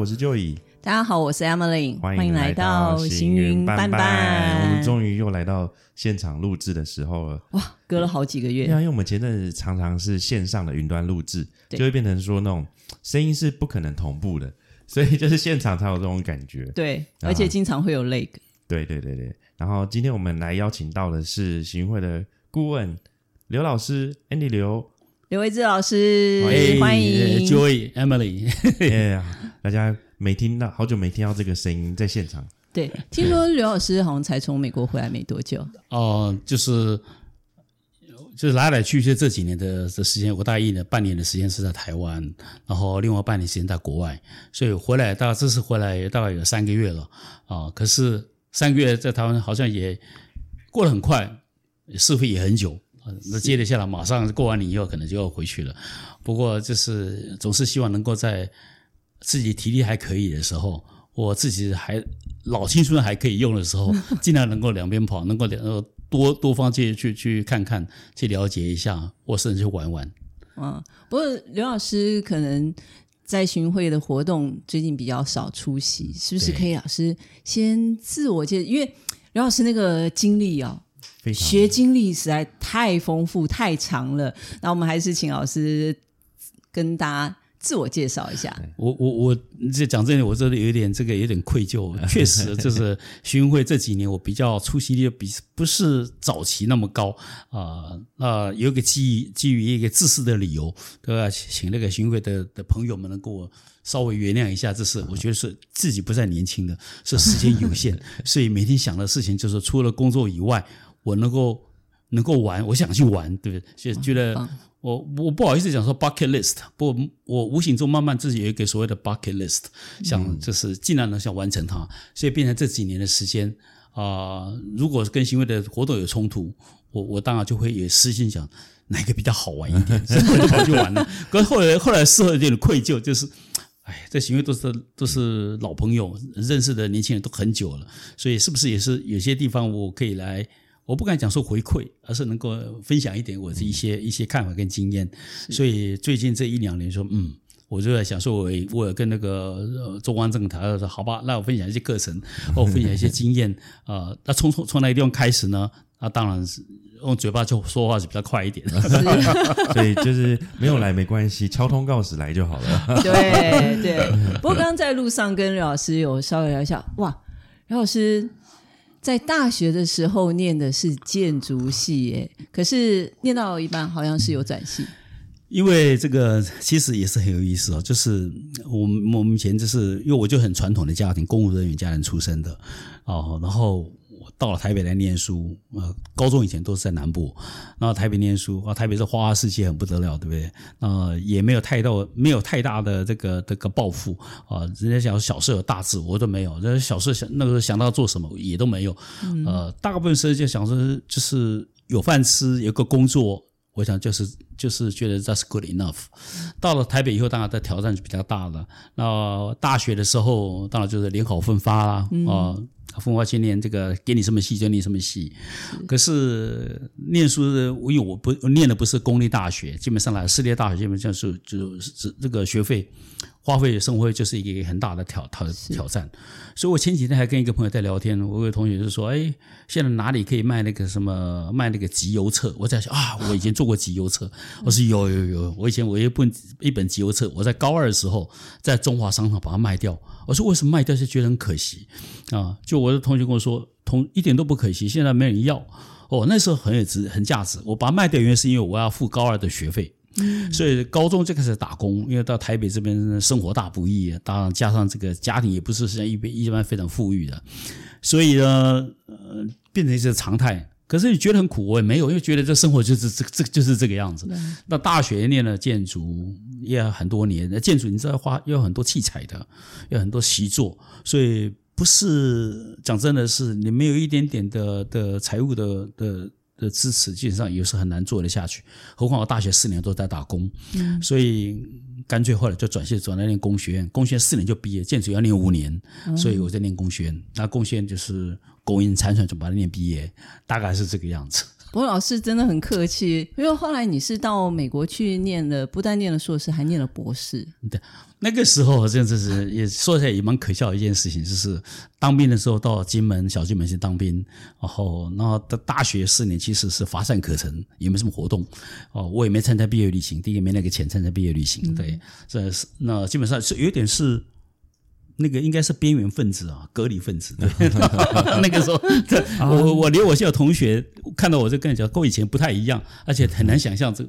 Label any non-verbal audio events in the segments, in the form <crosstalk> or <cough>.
我是 Joey。大家好，我是 Emily，欢迎来到行云斑斑。我们终于又来到现场录制的时候了。哇，隔了好几个月。对啊，因为我们前阵子常常是线上的云端录制，就会变成说那种声音是不可能同步的，<laughs> 所以就是现场才有这种感觉。对，而且经常会有 lag。对对对对。然后今天我们来邀请到的是行云会的顾问刘老师，Andy 刘。刘维志老师，欢迎 Joy Emily，哎呀，大家没听到，好久没听到这个声音在现场。对，听说刘老师好像才从美国回来没多久。哦，就是就是来来去去这几年的的时间，我大概一年半年的时间是在台湾，然后另外半年时间在国外，所以回来大概这次回来大概有三个月了啊。可是三个月在台湾好像也过得很快，似乎也很久。那接着下来，马上过完年以后，可能就要回去了。不过，就是总是希望能够在自己体力还可以的时候，我自己还老青春还可以用的时候，<laughs> 尽量能够两边跑，能够两多多方去去去看看，去了解一下，或甚至去玩玩。嗯，不过刘老师可能在巡会的活动最近比较少出席，是不是？可以老师先自我介，因为刘老师那个经历啊。学经历实在太丰富太长了，那我们还是请老师跟大家自我介绍一下。我我我这讲真的，我真的有点这个有点愧疚。<laughs> 确实，就是巡会这几年我比较出席率比不是早期那么高啊。那有个基于基于一个自私的理由，对吧？请那个巡会的的朋友们能给我稍微原谅一下。这是我觉得是自己不再年轻了，是时间有限，<laughs> 所以每天想的事情就是除了工作以外。我能够能够玩，我想去玩，对不对？就觉得我我不好意思讲说 bucket list，不，我无形中慢慢自己有一个所谓的 bucket list，想就是尽量能想完成它，所以变成这几年的时间啊，如果跟行为的活动有冲突，我我当然就会有私心想哪个比较好玩一点，<laughs> 就跑去玩了。可是后来后来事后有点愧疚，就是哎，这行为都是都是老朋友，认识的年轻人都很久了，所以是不是也是有些地方我可以来？我不敢讲说回馈，而是能够分享一点我的一些一些看法跟经验。所以最近这一两年，说嗯，我就在想说，我我跟那个中央政台说，好吧，那我分享一些课程，我 <laughs> 分享一些经验啊。那从从从哪个地方开始呢？那当然是用嘴巴就说话是比较快一点。<laughs> <laughs> 所以就是没有来没关系，敲通告时来就好了。对对。不过刚刚在路上跟刘老师有稍微聊一下，哇，刘老师。在大学的时候念的是建筑系，耶，可是念到一半好像是有转系。因为这个其实也是很有意思哦，就是我们我们以前就是因为我就很传统的家庭，公务人员家庭出身的哦，然后。到了台北来念书，呃，高中以前都是在南部，然后台北念书啊，台北是花花世界很不得了，对不对？啊，也没有太到没有太大的这个这个抱负啊，人家讲小事有大志，我都没有，人小事想那个时候想到做什么也都没有，呃，大部分时间想说就是有饭吃，有个工作，我想就是就是觉得 that's good enough。到了台北以后，当然的挑战就比较大了。那大学的时候，当然就是联考分发啦，啊。风华青年，这个给你什么戏就念什么戏。可是念书的，因为我不念的不是公立大学，基本上来私立大学基本上是就是这个学费花费生活费就是一个很大的挑挑挑战。所以我前几天还跟一个朋友在聊天，我有个同学就说：“哎，现在哪里可以卖那个什么卖那个集邮册？”我在想啊，我以前做过集邮册，我说有有有，我以前我一本一本集邮册，我在高二的时候在中华商场把它卖掉。我说为什么卖掉就觉得很可惜啊？就我的同学跟我说，同一点都不可惜，现在没人要。哦，那时候很有值，很价值。我把它卖掉原因是因为我要付高二的学费，所以高中就开始打工。因为到台北这边生活大不易，当然加上这个家庭也不是像一般一般非常富裕的，所以呢，呃，变成一些常态。可是你觉得很苦，我也没有，因为觉得这生活就是这这就是这个样子。那大学念了建筑也很多年，那建筑你知道花要很多器材的，要很多习作，所以不是讲真的是你没有一点点的的财务的的的支持，基本上也是很难做得下去。何况我大学四年都在打工，所以干脆后来就转系转来念工学院，工学院四年就毕业，建筑要念五年，所以我在念工学院。那工学院就是。苟延残喘，就把它念毕业，大概是这个样子。不过老师真的很客气，因为后来你是到美国去念了，不但念了硕士，还念了博士。对，那个时候真的是也说起来也蛮可笑的一件事情，就是当兵的时候到金门小金门去当兵，然后然后到大学四年其实是乏善可陈，也没什么活动哦，我也没参加毕业旅行，第一个没那个钱参加毕业旅行，对，这是那基本上是有点是。那个应该是边缘分子啊，隔离分子。<laughs> <laughs> 那个时候，我我连我现在同学看到我就跟你讲，跟我以前不太一样，而且很难想象这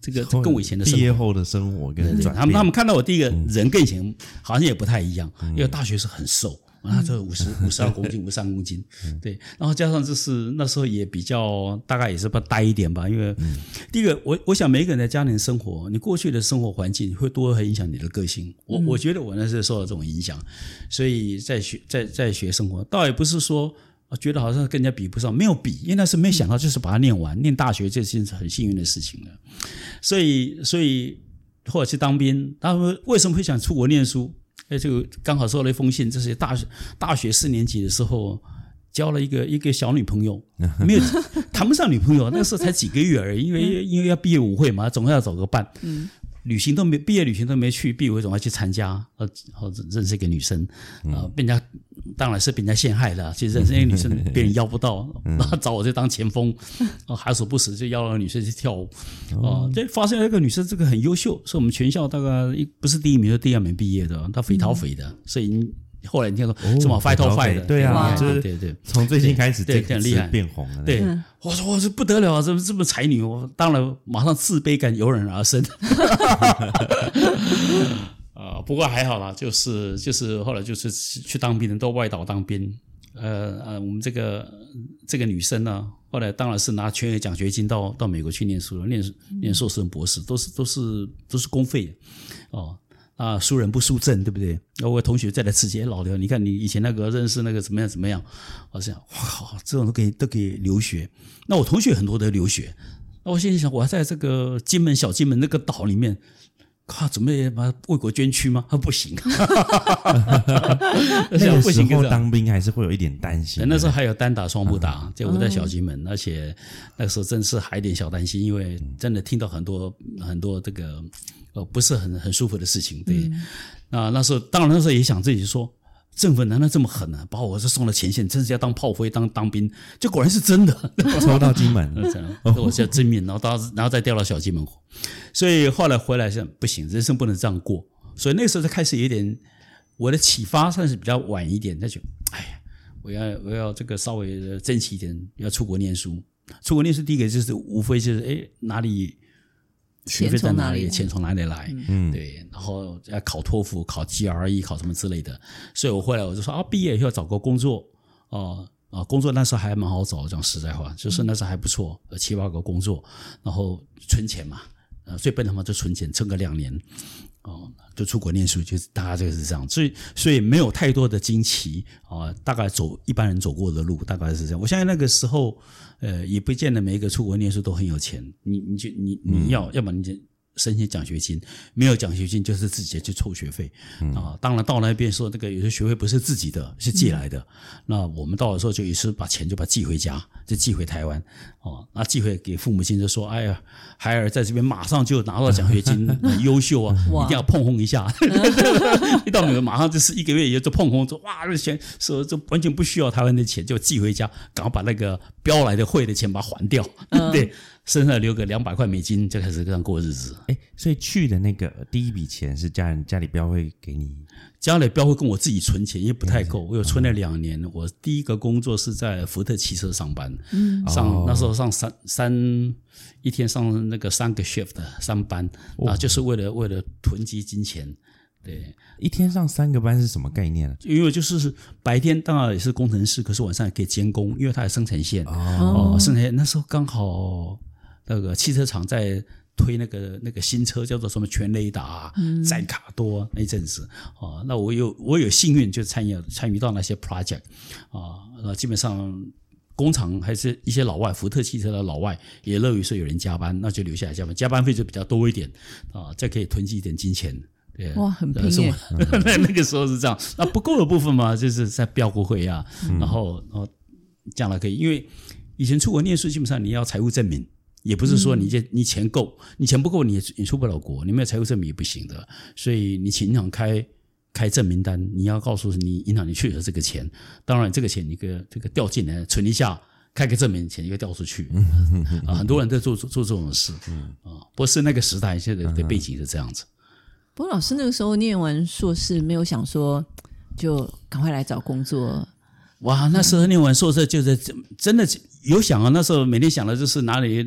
这个跟我以前的毕业后的生活跟转他们他们看到我第一个人跟以前好像也不太一样，因为大学是很瘦。啊，这五十 <laughs> 五十二公斤，五十三公斤，对，然后加上就是那时候也比较大概也是不呆一点吧，因为第一个我我想每个人在家庭生活，你过去的生活环境会多很影响你的个性。我我觉得我那是受到这种影响，所以在学在在学生活，倒也不是说觉得好像跟人家比不上，没有比，因为那是没想到就是把它念完，念大学这是很幸运的事情了。所以所以或者去当兵，他们为什么会想出国念书？哎，就刚好收了一封信，这是大学大学四年级的时候交了一个一个小女朋友，没有谈不上女朋友，那时候才几个月而已，因为因为要毕业舞会嘛，总要找个伴。旅行都没毕业旅行都没去，毕业会总要去参加，呃，或者认识一个女生，啊，被人家当然是被人家陷害了。其实认识那个女生，<laughs> 别人邀不到，<laughs> 然后找我去当前锋，啊，还死不死就邀了女生去跳舞，啊，这发现那个女生这个很优秀，是我们全校大概一不是第一名就第二名毕业的，她匪逃匪的，所以。后来你听说什么 fight or fight 的，对啊，就是对对，从最近开始，对，很厉害，变红了。对，我说我是不得了啊，这么这么才女，我当然马上自卑感油然而生。<laughs> 啊，不过还好啦，就是就是后来就是去当兵的都外岛当兵。呃呃，我们这个这个女生呢，后来当然是拿全额奖学金到到美国去念书了，念念硕士、博士，都是都是都是公费的哦。啊，输人不输阵，对不对？那我同学再来刺激，老刘，你看你以前那个认识那个怎么样怎么样？我想，哇靠，这种都可以都可以留学。那我同学很多都留学。那我现在想，我在这个金门小金门那个岛里面。靠，准备把为国捐躯吗？他不行。<laughs> 那不行当兵还是会有一点担心。那时候还有单打双不打，就我在小金门，而且那个时候真是还有点小担心，因为真的听到很多很多这个呃不是很很舒服的事情。对，那那时候当然那时候也想自己说。政府难道这么狠呢？把我是送到前线，真是要当炮灰、当当兵，这果然是真的。<laughs> 抽到金门，<laughs> 我是要正面，然后到然后再调到小金门。所以后来回来是不行，人生不能这样过。所以那时候才开始有点我的启发，算是比较晚一点。那就哎呀，我要我要这个稍微珍惜一点，要出国念书。出国念书第一个就是无非就是哎哪里。学费在哪里？钱从哪里来？嗯，对，然后要考托福、考 GRE、考什么之类的。所以我后来我就说啊，毕业以后找个工作，哦啊，工作那时候还蛮好找，讲实在话，就是那时候还不错，七八个工作，然后存钱嘛，呃，最笨的话就存钱，撑个两年，哦，就出国念书，就大概这个是这样。所以，所以没有太多的惊奇啊，大概走一般人走过的路，大概是这样。我相信那个时候。呃，也不见得每一个出国念书都很有钱。你，你就你你要，要么你就申请奖学金，没有奖学金就是自己去凑学费啊。当然到那边说，那个有些学费不是自己的，是借来的。那我们到的时候就也是把钱就把寄回家，就寄回台湾哦。那寄回给父母亲就说：“哎呀，孩儿在这边马上就拿到奖学金，<laughs> 很优秀啊，一定要碰轰一下。<laughs> 一到美国马上就是一个月以后就碰轰，说哇，这钱说这完全不需要台湾的钱，就寄回家，赶快把那个标来的汇的钱把它还掉，对不 <laughs> 对。”身上留个两百块美金，就开始这样过日子。哎，所以去的那个第一笔钱是家人家里标会给你，家里标会跟我自己存钱，因为不太够。我有存了两年。我第一个工作是在福特汽车上班，上那时候上三三一天上那个三个 shift 三班啊，就是为了为了囤积金钱。对，一天上三个班是什么概念呢？因为就是白天当然也是工程师，可是晚上也可以监工，因为它有生产线哦，生产线那时候刚好。那个汽车厂在推那个那个新车，叫做什么全雷达、载卡多那阵子啊，那我有我有幸运就参与参与到那些 project 啊，那基本上工厂还是一些老外，福特汽车的老外也乐于说有人加班，那就留下来加班，加班费就比较多一点啊，再可以囤积一点金钱。对，哇，很拼耶！那 <laughs> 那个时候是这样，那不够的部分嘛，就是在标股会啊，然后然后将来可以因为。以前出国念书基本上你要财务证明，也不是说你这你钱够，你钱不够你你出不了国，你没有财务证明也不行的。所以你请银行开开证明单，你要告诉你银行你确实这个钱，当然这个钱你个这个掉进来存一下。开个证明，钱就掉出去 <laughs> 啊！很多人都做做做这种事啊。不是那个时代，现在的背景是这样子。不过老师那个时候念完硕士，没有想说就赶快来找工作。哇，那时候念完硕士就是真的有想啊。那时候每天想的就是哪里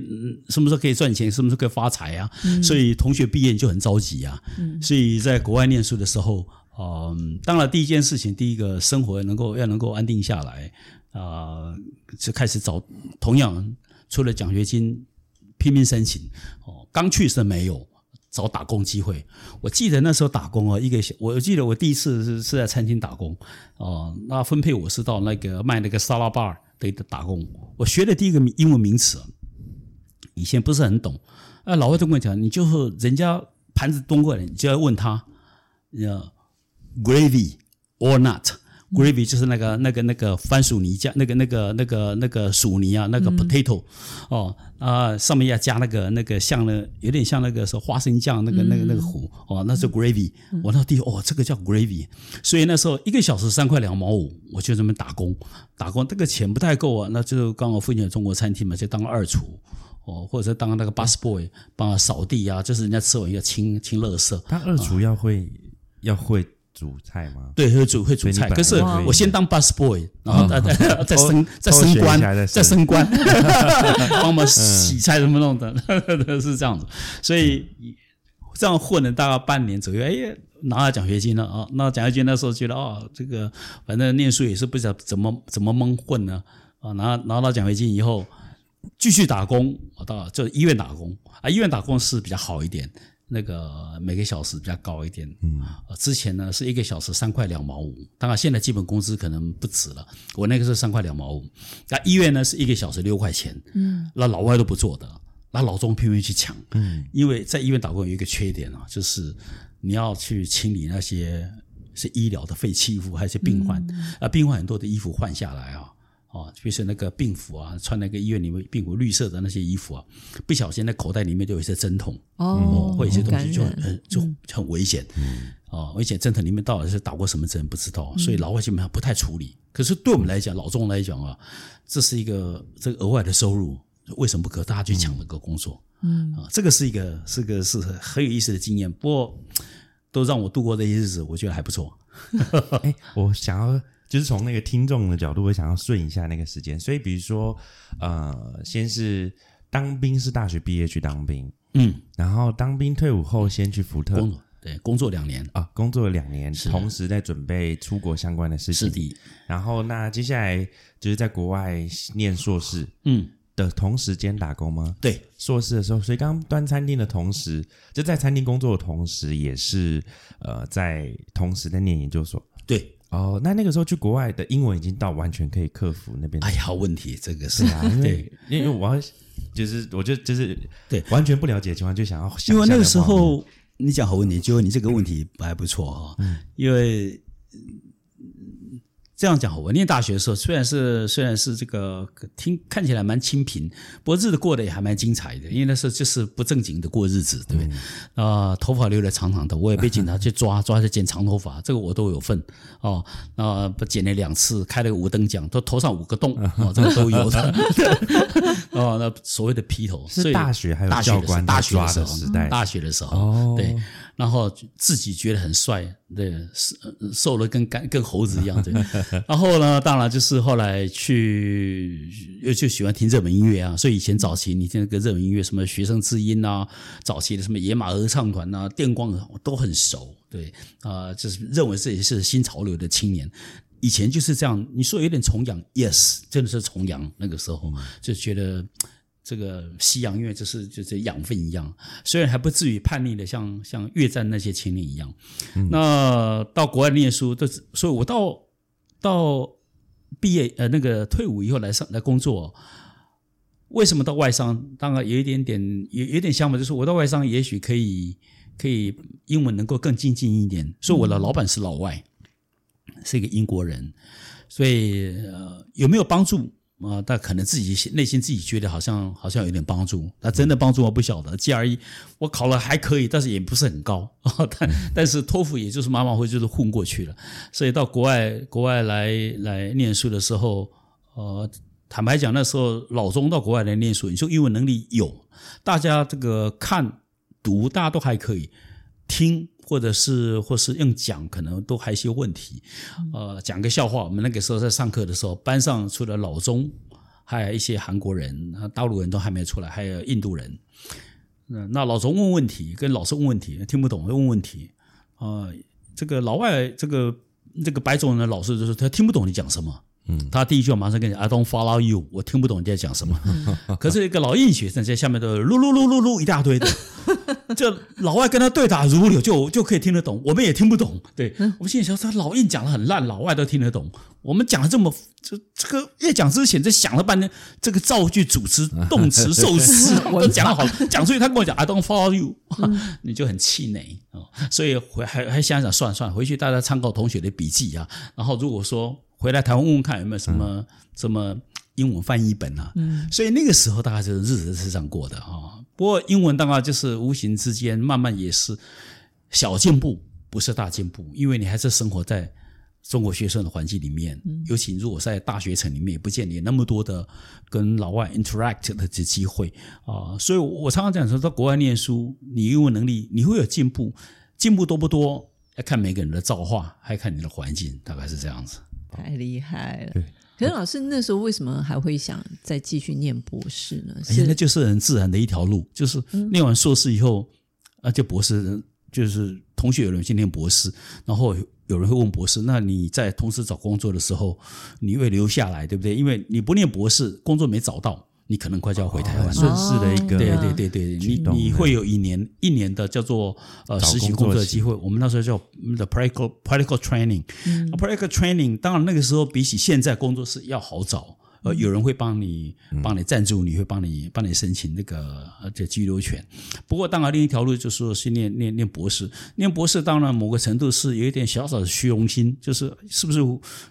什么时候可以赚钱，什么时候可以发财啊。所以同学毕业就很着急啊。所以在国外念书的时候，嗯，当然第一件事情，第一个生活能够要能够安定下来。啊，就开始找，同样除了奖学金，拼命申请。哦，刚去是没有找打工机会。我记得那时候打工啊，一个我记得我第一次是是在餐厅打工。哦，那分配我是到那个卖那个沙拉 bar 的打工。我学的第一个英文名词，以前不是很懂。啊，老外都跟我讲，你就是人家盘子端过来，你就要问他，要 gravy or not。Gravy 就是那个那个那个番薯泥酱，那个那个那个那个薯泥啊，那个 potato 哦啊，上面要加那个那个像那有点像那个是花生酱那个那个那个糊哦，那是 gravy。我那地哦，这个叫 gravy。所以那时候一个小时三块两毛五，我就这么打工打工，这个钱不太够啊，那就刚好附近有中国餐厅嘛，就当二厨哦，或者是当那个 bus boy 帮他扫地啊，就是人家吃完要清清垃圾。当二厨要会要会。煮菜吗？对，会煮会煮菜。可是我先当 bus boy，然后再再 <laughs> 再升再升官，再升官，<laughs> 帮我们洗菜什么弄的，<laughs> 是这样子。所以这样混了大概半年左右，哎，拿了奖学金了啊！那奖学金那时候觉得哦，这个反正念书也是不知道怎么怎么蒙混呢啊！拿拿到奖学金以后，继续打工，到就医院打工啊，医院打工是比较好一点。那个每个小时比较高一点，嗯，之前呢是一个小时三块两毛五，当然现在基本工资可能不止了。我那个是三块两毛五，那医院呢是一个小时六块钱，嗯，那老外都不做的，那老中偏偏去抢，嗯，因为在医院打工有一个缺点啊，就是你要去清理那些是医疗的废弃物，还有些病患，啊，病患很多的衣服换下来啊。哦，就是那个病服啊，穿那个医院里面病服绿色的那些衣服啊，不小心在口袋里面就有一些针筒哦，或一些东西就很就很危险。哦，危险针筒里面到底是打过什么针不知道，所以老外基本上不太处理。可是对我们来讲，老中来讲啊，这是一个这个额外的收入，为什么不可大家去抢那个工作？嗯啊，这个是一个是个是很有意思的经验。不过都让我度过这些日子，我觉得还不错。<laughs> 哎，我想要。就是从那个听众的角度，我想要顺一下那个时间。所以，比如说，呃，先是当兵，是大学毕业去当兵，嗯，然后当兵退伍后，先去福特工作，对，工作两年啊，工作了两年，同时在准备出国相关的事情。是的。然后，那接下来就是在国外念硕士，嗯，的同时间打工吗？对，硕士的时候，所以刚端餐厅的同时，就在餐厅工作的同时，也是呃，在同时在念研究所，对。哦，那那个时候去国外的英文已经到完全可以克服那边。哎呀，问题这个是啊，因为因为我要就是我就就是对完全不了解的情况，就想要因为那个时候你讲好问题，就你这个问题还不错哈，因为。这样讲，我念大学的时候，虽然是虽然是这个听看起来蛮清贫，不过日子过得也还蛮精彩的。因为那时候就是不正经的过日子，对不对？啊，头发留的长长的，我也被警察去抓，<laughs> 抓去剪长头发，这个我都有份哦。那不剪了两次，开了个五等奖，都头上五个洞，<laughs> 哦，这个都有的。<laughs> 哦，那所谓的披头，是大学还有教官大学的时候，大学的时候，对。然后自己觉得很帅，对，瘦了跟跟猴子一样，对。<laughs> 然后呢，当然就是后来去又就喜欢听热门音乐啊，所以以前早期你听那个热门音乐，什么学生之音啊，早期的什么野马合唱团啊，电光都很熟，对啊，就是认为自己是新潮流的青年。以前就是这样，你说有点崇洋，yes，真的是崇洋，那个时候就觉得。这个西洋音乐就是就是养分一样，虽然还不至于叛逆的像像越战那些青年一样。那到国外念书，都是所以，我到到毕业呃那个退伍以后来上来工作，为什么到外商？当然有一点点有有点想法，就是我到外商也许可以可以英文能够更精进一点。所以我的老板是老外，是一个英国人，所以呃有没有帮助？啊，但可能自己内心自己觉得好像好像有点帮助，那真的帮助我不晓得。GRE 我考了还可以，但是也不是很高啊。<laughs> 但但是托福也就是马马虎就是混过去了。所以到国外国外来来念书的时候，呃，坦白讲那时候老中到国外来念书，你说英文能力有，大家这个看读大家都还可以听。或者是或是用讲，可能都还有些问题。呃，讲个笑话，我们那个时候在上课的时候，班上除了老中，还有一些韩国人、大陆人都还没出来，还有印度人。那那老中问问题，跟老师问问题，听不懂问问题。啊，这个老外，这个这个白种人的老师就是他听不懂你讲什么。嗯，他第一句话马上跟你 I don't follow you，我听不懂你在讲什么。可是一个老印学生在下面都噜噜噜噜噜一大堆的，<laughs> 这老外跟他对答如流，就就可以听得懂，我们也听不懂。对我们心里想，他老印讲的很烂，老外都听得懂。我们讲的这么这这个越讲之前，这想了半天，这个造句、主词、<laughs> 动词、受词 <laughs> 都讲好了，讲出去他跟我讲 I don't follow you，你就很气馁啊。所以回还还想想算了算了，回去大家参考同学的笔记啊。然后如果说。回来台湾问问看有没有什么什么英文翻译本啊？嗯，所以那个时候大概就是日子是这样过的啊。不过英文大概就是无形之间慢慢也是小进步，不是大进步，因为你还是生活在中国学生的环境里面。尤其如果在大学城里面，也不见你那么多的跟老外 interact 的这机会啊。所以我常常讲说，到国外念书，你英文能力你会有进步，进步多不多要看每个人的造化，还看你的环境，大概是这样子。太厉害了！可是老师那时候为什么还会想再继续念博士呢？现在就是很自然的一条路，就是念完硕士以后啊，就博士，就是同学有人去念博士，然后有人会问博士，那你在同时找工作的时候，你会留下来对不对？因为你不念博士，工作没找到。你可能快就要回台湾，顺势的一个对对对对，你你会有一年一年的叫做呃实习工作的机会。我们那时候叫 the practical practical training，practical training。当然那个时候比起现在工作是要好找，呃，有人会帮你帮你赞助，你会帮你帮你申请那个这居留权。不过当然另一条路就是说是念念念博士，念博士当然某个程度是有一点小小的虚荣心，就是是不是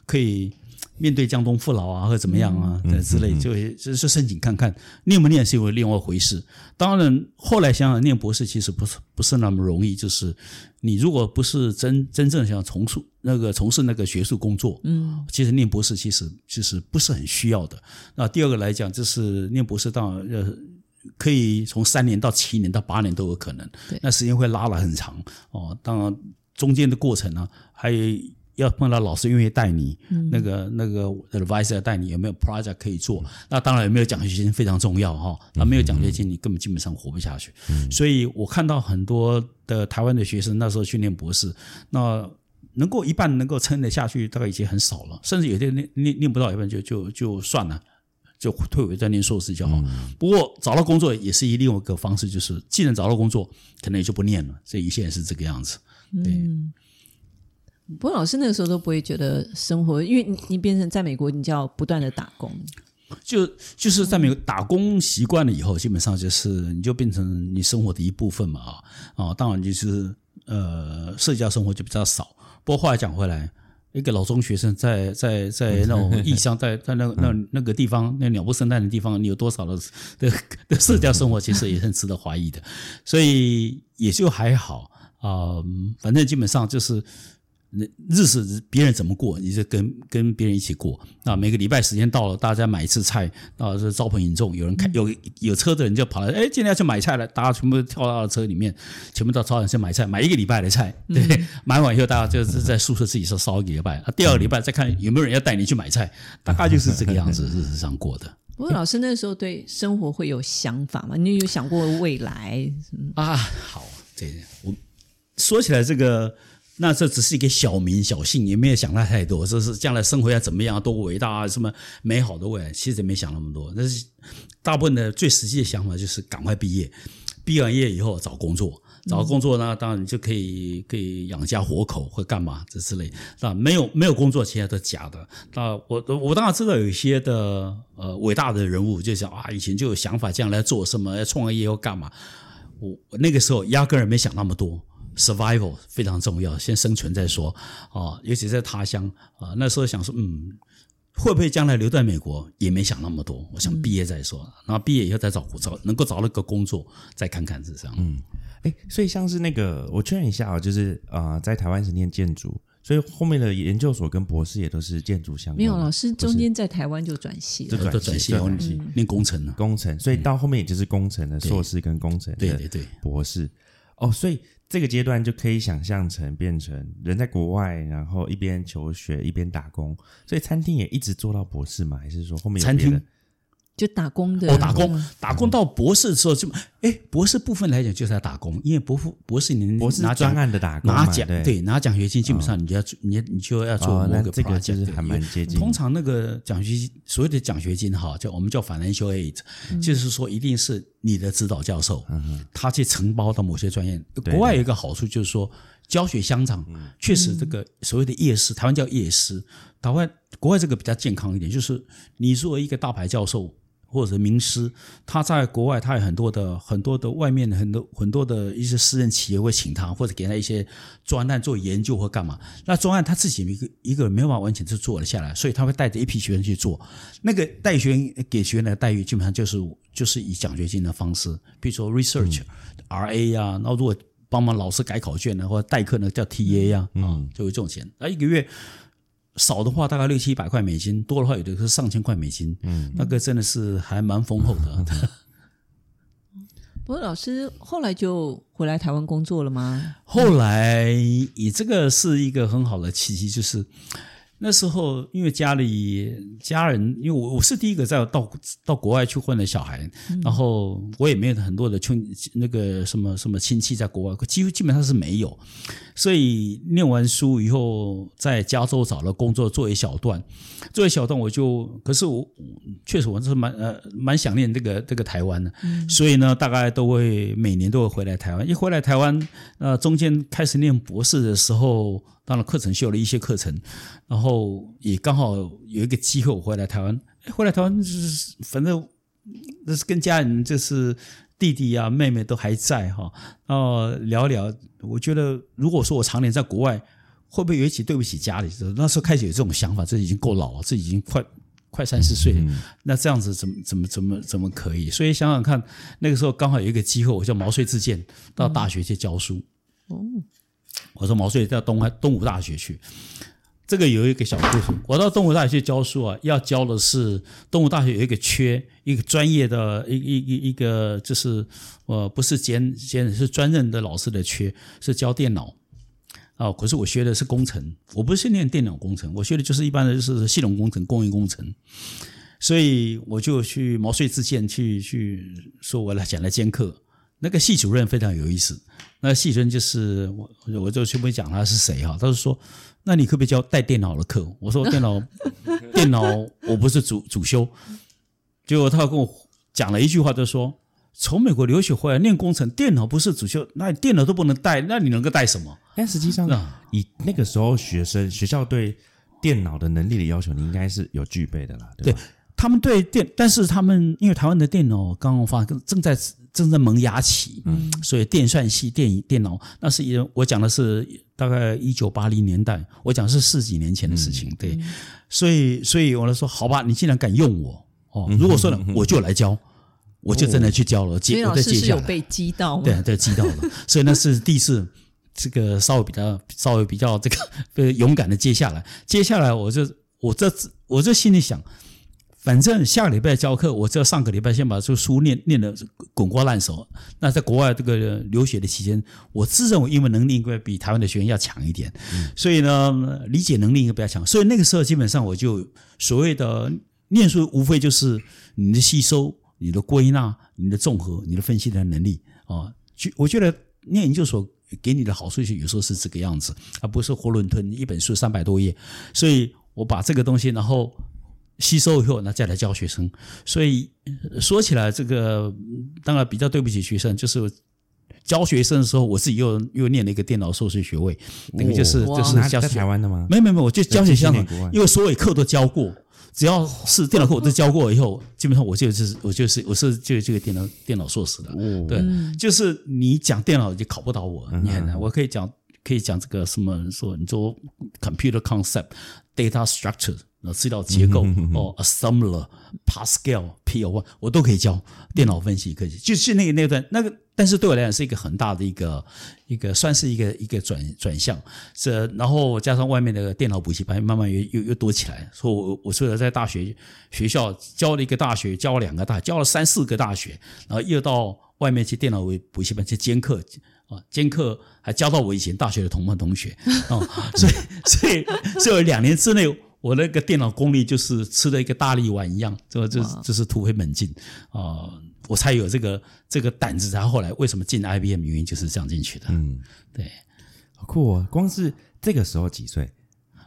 可以。面对江东父老啊，或者怎么样啊，之类，就就是申请看看念不念是有另外一回事。当然，后来想想念博士其实不是不是那么容易。就是你如果不是真真正想从事那个从事那个学术工作，嗯，其实念博士其实其实不是很需要的。那第二个来讲，就是念博士当然呃可以从三年到七年到八年都有可能，那时间会拉了很长哦。当然中间的过程呢，还有。要碰到老师愿意带你，那个那个 advisor 带你，有没有 project 可以做？那当然有没有奖学金非常重要哈。那没有奖学金，你根本基本上活不下去。所以我看到很多的台湾的学生那时候去念博士，那能够一半能够撑得下去，大概已经很少了。甚至有些念念念不到一半就就就算了，就退回再念硕士就好。不过找到工作也是一另外一个方式，就是既然找到工作，可能也就不念了。所以现在是这个样子，对。不过老师那个时候都不会觉得生活，因为你你变成在美国，你就要不断的打工，就就是在美国打工习惯了以后，基本上就是你就变成你生活的一部分嘛啊啊，当然就是呃社交生活就比较少。不过话讲回来，一个老中学生在在在那种异乡，<laughs> 在在那那那个地方，那鸟不生蛋的地方，你有多少的的的 <laughs> 社交生活，其实也很值得怀疑的。所以也就还好啊，反正基本上就是。日子别人怎么过，你就跟跟别人一起过。那每个礼拜时间到了，大家买一次菜，啊，是招朋引众，有人开有有车的人就跑来，哎，今天要去买菜了，大家全部跳到了车里面，全部到超市去买菜，买一个礼拜的菜，对，买完以后大家就是在宿舍自己烧烧一个礼拜，啊第二个礼拜再看有没有人要带你去买菜，大概就是这个样子，<laughs> 日子上过的。不过老师那时候对生活会有想法吗？你有想过未来？啊，好，这我说起来这个。那这只是一个小名小姓，也没有想到太多。说是将来生活要怎么样，多伟大啊，什么美好的未来，其实也没想那么多。但是大部分的最实际的想法就是赶快毕业，毕完业以后找工作，找工作呢，当然你就可以可以养家活口或干嘛这之类。那没有没有工作，其他都假的。那我我当然知道有一些的呃伟大的人物，就想啊，以前就有想法将来做什么，要创业要干嘛。我那个时候压根儿没想那么多。Survival 非常重要，先生存再说啊！尤其在他乡啊，那时候想说，嗯，会不会将来留在美国，也没想那么多。我想毕业再说，然后毕业以后再找找能够找到个工作，再看看是这样。嗯，哎，所以像是那个，我确认一下啊，就是啊，在台湾是念建筑。所以后面的研究所跟博士也都是建筑相关。没有老师中间在台湾就转系了，就转系念工程了。工程，所以到后面也就是工程的硕士跟工程对对对博士。哦，所以这个阶段就可以想象成变成人在国外，然后一边求学一边打工。所以餐厅也一直做到博士嘛？还是说后面有餐厅？就打工的。哦，打工打工到博士的时候就哎，博士部分来讲就是要打工，因为博士博士你博士拿专案的打工拿奖对。拿奖学金，基本上你就要你你就要做某个这个就是还蛮接近。通常那个奖学金所谓的奖学金哈，叫我们叫 financial aid，就是说一定是你的指导教授他去承包到某些专业。国外有一个好处就是说教学相长，确实这个所谓的夜师，台湾叫夜师，台湾国外这个比较健康一点，就是你作为一个大牌教授。或者名师，他在国外，他有很多的很多的外面的很多很多的一些私人企业会请他，或者给他一些专案做研究或干嘛。那专案他自己一个一个人没有办法完全是做了下来，所以他会带着一批学生去做。那个带学员给学员的待遇，基本上就是就是以奖学金的方式，比如说 research R A 呀，然后如果帮忙老师改考卷呢，或者代课呢叫 T A 呀，啊，就会这种钱。那一个月。少的话大概六七百块美金，多的话有的是上千块美金。嗯，那个真的是还蛮丰厚的。<laughs> 不过老师后来就回来台湾工作了吗？后来以这个是一个很好的契机，就是。那时候，因为家里家人，因为我我是第一个在到到国外去混的小孩，然后我也没有很多的亲那个什么什么亲戚在国外，几乎基本上是没有。所以念完书以后，在加州找了工作做一小段，做一小段我就，可是我确实我是蛮呃蛮想念这个这个台湾的，所以呢，大概都会每年都会回来台湾。一回来台湾，呃，中间开始念博士的时候。当然，课程修了一些课程，然后也刚好有一个机会，我回来台湾。回来台湾就是反正那是跟家人，就是弟弟啊、妹妹都还在哈，然后聊聊。我觉得，如果说我常年在国外，会不会有一起对不起家里？那时候开始有这种想法，这已经够老了，这已经快快三十岁了。那这样子怎么怎么怎么怎么可以？所以想想看，那个时候刚好有一个机会，我叫毛遂自荐到大学去教书。哦。我说毛遂到东东吴大学去，这个有一个小故事。我到东吴大学去教书啊，要教的是东吴大学有一个缺，一个专业的一一一一个就是呃不是兼兼是专任的老师的缺，是教电脑啊。可是我学的是工程，我不是念电脑工程，我学的就是一般的就是系统工程、工业工程。所以我就去毛遂自荐，去去说我来讲来兼课。那个系主任非常有意思。那系主任就是我，我就全部讲他是谁哈。他就说：“那你可不可以教带电脑的课？”我说：“电脑，<laughs> 电脑我不是主主修。”结果他跟我讲了一句话，就说：“从美国留学回来念工程，电脑不是主修，那电脑都不能带，那你能够带什么？”但实际上，以那个时候学生学校对电脑的能力的要求，你应该是有具备的啦。对他们对电，但是他们因为台湾的电脑刚刚发正在。正在萌芽期，嗯，所以电算系、电电脑，那是一我讲的是大概一九八零年代，我讲是四几年前的事情，对，所以所以我来说，好吧，你既然敢用我，哦，如果说呢，我就来教，我就真的去教了，接我再接下来，被激到，对对，激到了，所以那是第一次，这个稍微比较稍微比较这个 <laughs> 勇敢的接下来，接下来我就我这我这心里想。反正下个礼拜教课，我只要上个礼拜先把这个书念念的滚瓜烂熟。那在国外这个留学的期间，我自认为英文能力应该比台湾的学员要强一点，所以呢，理解能力应该比较强。所以那个时候基本上我就所谓的念书，无非就是你的吸收、你的归纳、你的综合、你的分析的能力啊。就我觉得念研究所给你的好处就有时候是这个样子，而不是囫囵吞一本书三百多页。所以我把这个东西，然后。吸收以后，那再来教学生。所以说起来，这个当然比较对不起学生，就是教学生的时候，我自己又又念了一个电脑硕士学位，那个就是就是教在台湾的吗？没有没有，我就教学生，因为所有课都教过，只要是电脑课我都教过以后，基本上我就是我就是我是就这个电脑电脑硕士的。对，就是你讲电脑就考不倒我，你很难。我可以讲可以讲这个什么说你说 computer concept data structure。呃资料结构哦，assembler、Pascal、P O 我都可以教电脑分析，可以就是那个那段那个，但是对我来讲是一个很大的一个一个算是一个一个转转向，这然后加上外面的电脑补习班慢慢又又又多起来，所以我我说在大学学校教了一个大学，教了两个大，教了三四个大学，然后又到外面去电脑补习班去兼课。啊，兼课还教到我以前大学的同班同学哦，所以 <laughs> 所以所以两年之内，我那个电脑功力就是吃了一个大力丸一样，这这这是突飞猛进啊！我才有这个这个胆子，然后后来为什么进 IBM 原因就是这样进去的。嗯，对，好酷哦！光是这个时候几岁？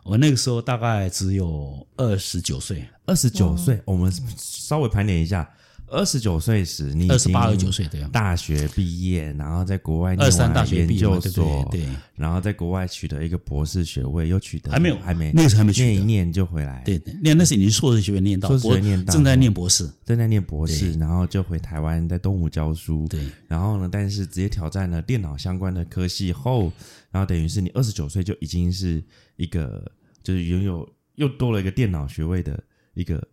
我那个时候大概只有二十九岁，二十九岁。我们稍微盘点一下。二十九岁时，你二十八、二九岁对大学毕业，然后在国外念完研究所，对，然后在国外取得一个博士学位，又取得还没有，还没那个时候还没念一念就回来，对，念那是你硕士学位念到，硕士学位念到，正在念博士，正在念博士，然后就回台湾在东吴教书，对，然后呢，但是直接挑战了电脑相关的科系后，然后等于是你二十九岁就已经是一个，就是拥有又多了一个电脑学位的一个。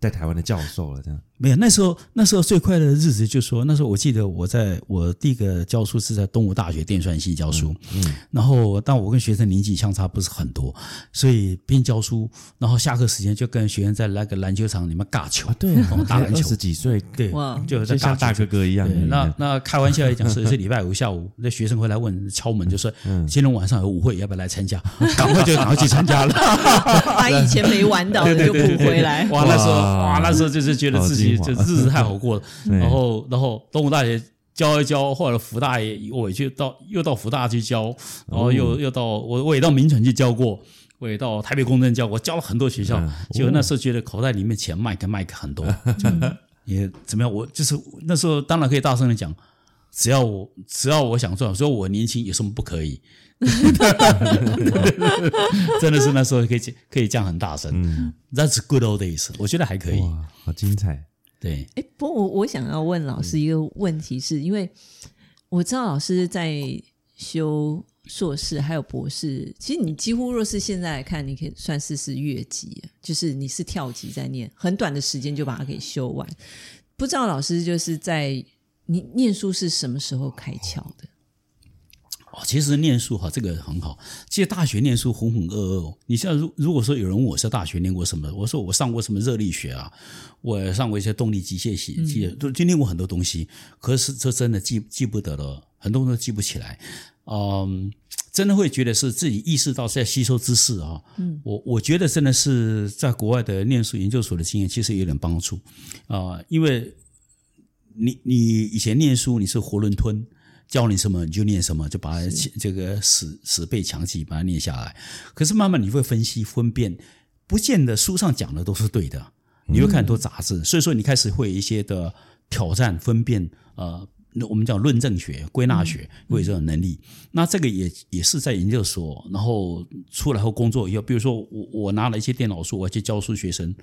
在台湾的教授了，这样没有。那时候，那时候最快乐的日子，就说那时候我记得我在我第一个教书是在东吴大学电算系教书，嗯，然后但我跟学生年纪相差不是很多，所以边教书，然后下课时间就跟学生在那个篮球场里面尬球，对，<laughs> 打篮球，十几岁，对，就在像大哥哥一样。那那开玩笑来讲，是是礼拜五下午，那学生会来问敲门，<laughs> 就说今天晚上有舞会，要不要来参加？<laughs> 赶快就赶快去参加了，把以前没玩到的就补回来。哇，那时候。哇，那时候就是觉得自己就日子太好过了，<laughs> 然后然后东吴大学教一教，后来福大也我也去到又到福大去教，然后又又到我我也到民权去教过，我也到台北工政教我，教了很多学校，结果那时候觉得口袋里面钱麦克麦克很多，<laughs> 也怎么样？我就是那时候当然可以大声的讲，只要我只要我想赚，说我年轻有什么不可以？<laughs> 真的是那时候可以可以讲很大声，That's good old days，我觉得还可以，好精彩。对，哎，不过我我想要问老师一个问题，是因为我知道老师在修硕士还有博士，其实你几乎若是现在来看，你可以算是是越级，就是你是跳级在念，很短的时间就把它给修完。不知道老师就是在你念书是什么时候开窍的？哦，其实念书哈，这个很好。其实大学念书浑浑噩噩。你像如如果说有人问我是大学念过什么，我说我上过什么热力学啊，我上过一些动力机械系，记都经历过很多东西。可是这真的记记不得了，很多人都记不起来。嗯，真的会觉得是自己意识到在吸收知识啊。嗯，我我觉得真的是在国外的念书研究所的经验，其实有点帮助啊。因为你你以前念书你是囫囵吞。教你什么你就念什么，就把它这个死死背强记把它念下来。可是慢慢你会分析分辨，不见得书上讲的都是对的。你会看很多杂志，所以说你开始会有一些的挑战分辨呃。那我们讲论证学、归纳学，会有这种能力。那这个也也是在研究所，然后出来后工作以后，比如说我我拿了一些电脑书，我去教书学生，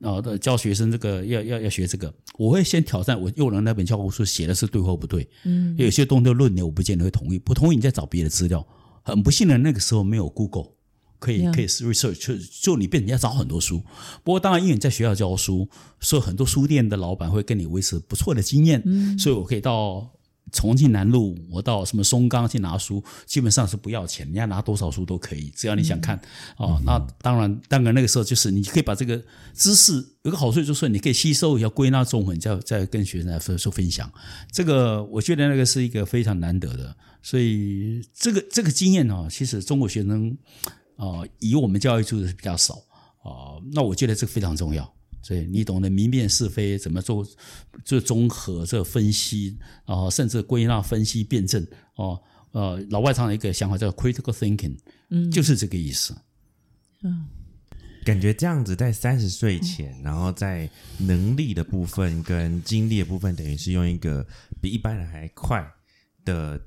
啊，教学生这个要要要学这个，我会先挑战我用的那本教科书写的是对或不对。嗯，有些东西论点我不见得会同意，不同意你再找别的资料。很不幸的那个时候没有 Google。可以可以 research 就就你变成要找很多书，不过当然因为你在学校教书，所以很多书店的老板会跟你维持不错的经验，所以我可以到重庆南路，我到什么松冈去拿书，基本上是不要钱，你要拿多少书都可以，只要你想看哦。那当然，当然那个时候就是你可以把这个知识有个好处就是你可以吸收一下归纳综合，再再跟学生来分说分享。这个我觉得那个是一个非常难得的，所以这个这个经验哦，其实中国学生。啊，以我们教育做的是比较少啊，那我觉得这个非常重要。所以你懂得明辨是非，怎么做做综合、这分析啊，甚至归纳、分析、辩证哦。呃，老外常有一个想法叫 critical thinking，嗯，就是这个意思。嗯，感觉这样子在三十岁前，然后在能力的部分跟经历的部分，等于是用一个比一般人还快的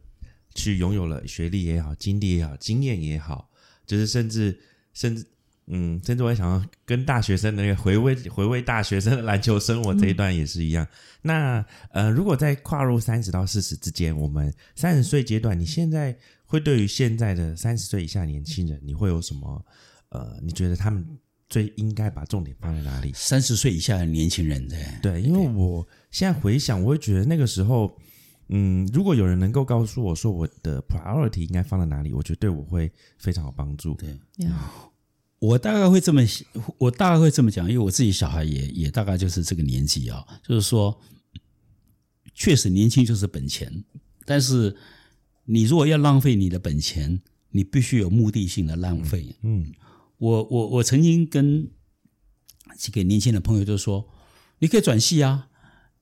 去拥有了学历也好、经历也好、经验也好。就是甚至甚至嗯，甚至我也想要跟大学生的那个回味回味大学生的篮球生活这一段也是一样。那呃，如果在跨入三十到四十之间，我们三十岁阶段，你现在会对于现在的三十岁以下年轻人，你会有什么呃？你觉得他们最应该把重点放在哪里？三十岁以下的年轻人，对对，因为我现在回想，我会觉得那个时候，嗯，如果有人能够告诉我说我的 priority 应该放在哪里，我觉得对我会非常有帮助。对，我大概会这么，我大概会这么讲，因为我自己小孩也也大概就是这个年纪啊，就是说，确实年轻就是本钱，但是你如果要浪费你的本钱，你必须有目的性的浪费。嗯，我我我曾经跟几个年轻的朋友就说，你可以转系啊，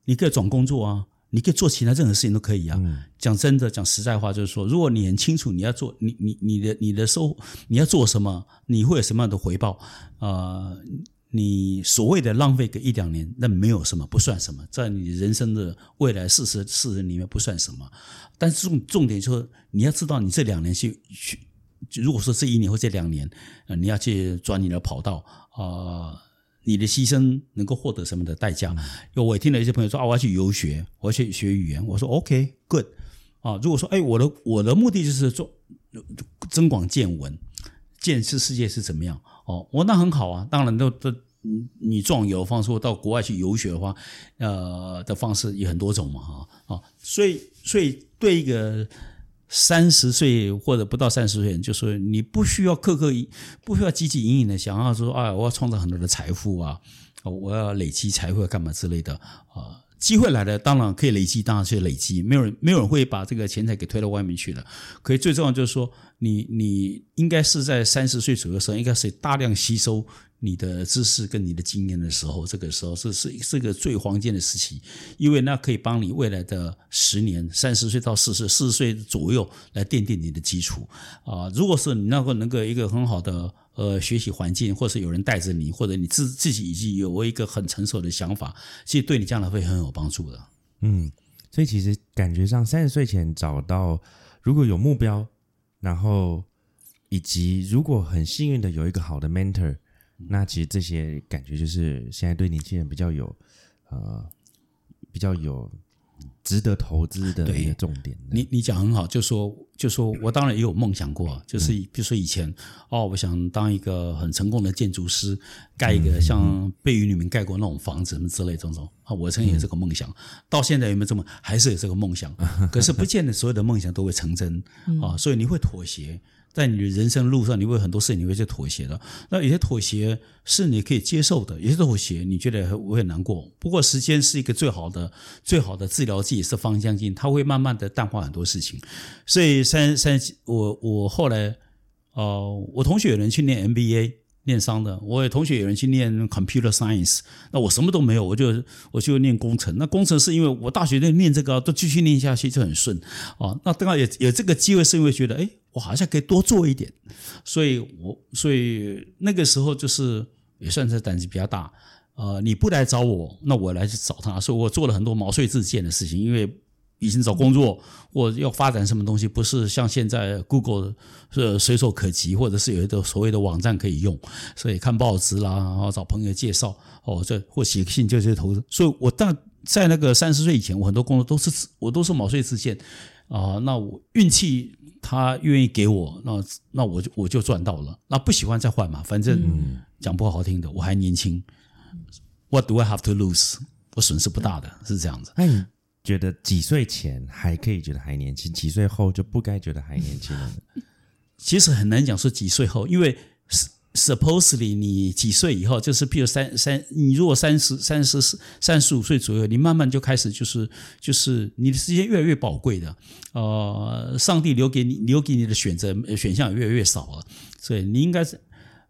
你可以转工作啊。你可以做其他任何事情都可以啊。讲真的，讲实在话，就是说，如果你很清楚你要做，你你你的你的收你要做什么，你会有什么样的回报啊？你所谓的浪费个一两年，那没有什么，不算什么，在你人生的未来四十四十里面不算什么。但是重重点就是你要知道，你这两年去去，如果说这一年或这两年，呃，你要去转你的跑道啊。你的牺牲能够获得什么的代价？因为我也听了一些朋友说啊，我要去游学，我要去学语言。我说 OK，good 啊。如果说哎，我的我的目的就是做增广见闻，见识世界是怎么样哦，我那很好啊。当然都都你壮游方说到国外去游学的话，呃的方式有很多种嘛哈啊。所以所以对一个。三十岁或者不到三十岁，就说你不需要刻刻不需要汲汲营营的想要说，啊，我要创造很多的财富啊，我要累积财富干嘛之类的啊。机会来了，当然可以累积，当然是累积。没有人没有人会把这个钱财给推到外面去的。可以最重要就是说，你你应该是在三十岁左右的时候，应该是大量吸收。你的知识跟你的经验的时候，这个时候是是是个最黄金的时期，因为那可以帮你未来的十年，三十岁到四十四十岁左右来奠定你的基础啊。如果是你那个能够一个很好的呃学习环境，或是有人带着你，或者你自自己已经有一个很成熟的想法，其实对你将来会很有帮助的。嗯，所以其实感觉上三十岁前找到如果有目标，然后以及如果很幸运的有一个好的 mentor。那其实这些感觉就是现在对年轻人比较有，呃，比较有值得投资的一个重点。你你讲很好，就说就说我当然也有梦想过，就是比如说以前哦，我想当一个很成功的建筑师，盖一个像贝雨里面盖过那种房子什么之类种种啊，我曾经有这个梦想。到现在有没有这么还是有这个梦想？<laughs> 可是不见得所有的梦想都会成真啊，所以你会妥协。在你的人生路上，你会很多事情你会去妥协的。那有些妥协是你可以接受的，有些妥协你觉得我很难过。不过时间是一个最好的、最好的治疗剂，是方向性，它会慢慢的淡化很多事情。所以三三，我我后来，呃，我同学有人去念 MBA。念商的，我有同学有人去念 computer science，那我什么都没有，我就我就念工程。那工程是因为我大学在念这个，都继续念下去就很顺啊。那刚好有有这个机会，是因为觉得哎，我好像可以多做一点，所以我所以那个时候就是也算是胆子比较大。呃，你不来找我，那我来去找他，所以我做了很多毛遂自荐的事情，因为。以前找工作或要发展什么东西，不是像现在 Google 是随手可及，或者是有一个所谓的网站可以用，所以看报纸啦，然后找朋友介绍，哦，这或写信就去投资。所以我大在那个三十岁以前，我很多工作都是我都是毛遂自荐啊。那我运气他愿意给我，那那我就我就赚到了。那不喜欢再换嘛，反正讲不好听的，我还年轻，What do I have to lose？我损失不大的，是这样子。觉得几岁前还可以觉得还年轻，几岁后就不该觉得还年轻了。<laughs> 其实很难讲说几岁后，因为 supposedly 你几岁以后，就是譬如三三，你如果三十三十四三十五岁左右，你慢慢就开始就是就是你的时间越来越宝贵的，呃，上帝留给你留给你的选择选项越来越少了，所以你应该是。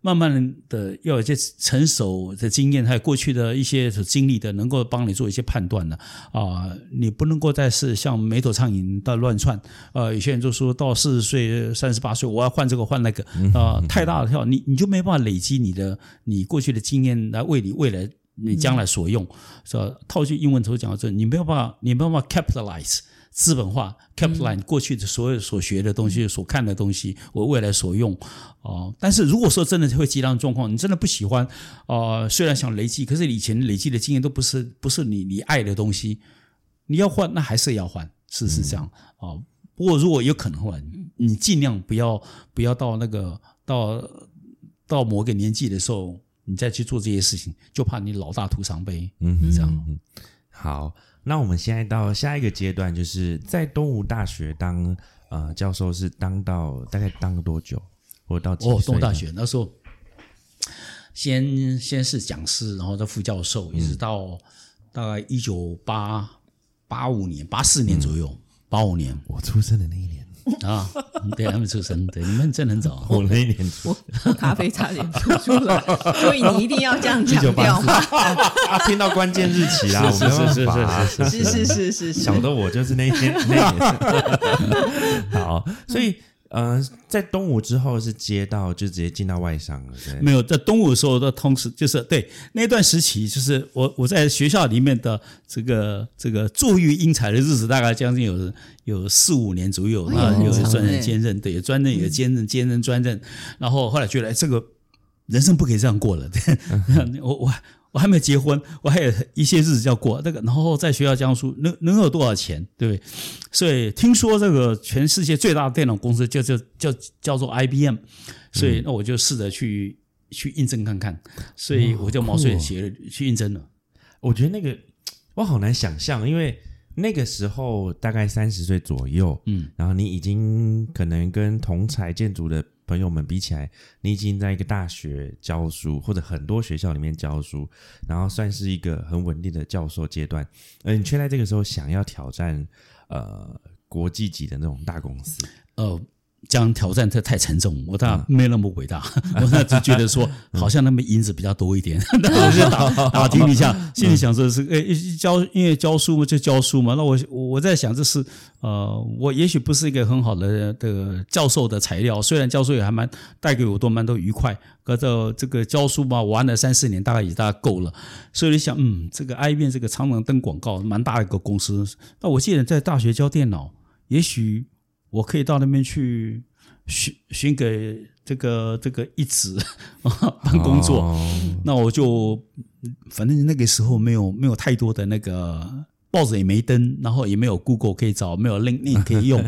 慢慢的要有一些成熟的经验，还有过去的一些所经历的，能够帮你做一些判断的啊。你不能够再是像没头苍蝇的乱窜。呃，有些人就说到四十岁、三十八岁，我要换这个换那个啊，太大的跳，你你就没办法累积你的你过去的经验来为你未来你将来所用。是吧套句英文头讲，这你没有办法，你没有办法 capitalize。资本化 capital 过去的所有所学的东西、所看的东西，我未来所用哦。但是如果说真的会极端状况，你真的不喜欢啊，虽然想累积，可是以前累积的经验都不是不是你你爱的东西，你要换那还是要换，是是这样啊。不过如果有可能换，你尽量不要不要到那个到到某个年纪的时候，你再去做这些事情，就怕你老大徒伤悲。嗯，这样。好，那我们现在到下一个阶段，就是在东吴大学当呃教授，是当到大概当了多久？我到哦，东吴大学那时候，先先是讲师，然后再副教授，一直到大概一九八八五年、八四年左右，八五年我出生的那一年。啊，对，他们出生，对，你们真能早。我那一年，我喝咖啡差点吐出来，所以你一定要这样 <laughs> 强调吗？<laughs> 听到关键日期啦，是是是是是是是是，小的 <laughs> 我就是那一天那一年。好，所以。呃，在东吴之后是接到就直接进到外商了，对。没有在东吴的时候的同时，就是对那段时期，就是我我在学校里面的这个这个坐育英才的日子，大概将近有有四五年左右啊，有专任兼任，对，有专任有兼任兼任专任，然后后来觉得这个人生不可以这样过了，我 <laughs> 我。我还没结婚，我还有一些日子要过。那个，然后在学校教书，能能有多少钱，对不对？所以听说这个全世界最大的电脑公司就就叫叫做 IBM，所以那我就试着去去应征看看。所以我就毛遂写了去应征了。我觉得那个我好难想象，因为那个时候大概三十岁左右，嗯，然后你已经可能跟同才建筑的。朋友们比起来，你已经在一个大学教书，或者很多学校里面教书，然后算是一个很稳定的教授阶段。而你却在这个时候想要挑战呃国际级的那种大公司，呃。将挑战太太沉重，我当然没那么伟大，<laughs> 我那只觉得说好像那么银子比较多一点，<laughs> 我就打打听一下，心里想着是诶教因为教书嘛就教书嘛，那我我在想这是呃我也许不是一个很好的这个教授的材料，虽然教授也还蛮带给我多蛮多愉快，可这这个教书嘛玩了三四年大概也大概够了，所以你想嗯这个 I 变这个长能登广告蛮大一个公司，那我记得在大学教电脑，也许。我可以到那边去寻寻给这个这个一职 <laughs> 办工作，那我就反正那个时候没有没有太多的那个报纸也没登，然后也没有 Google 可以找，没有 LinkedIn <laughs> 可以用，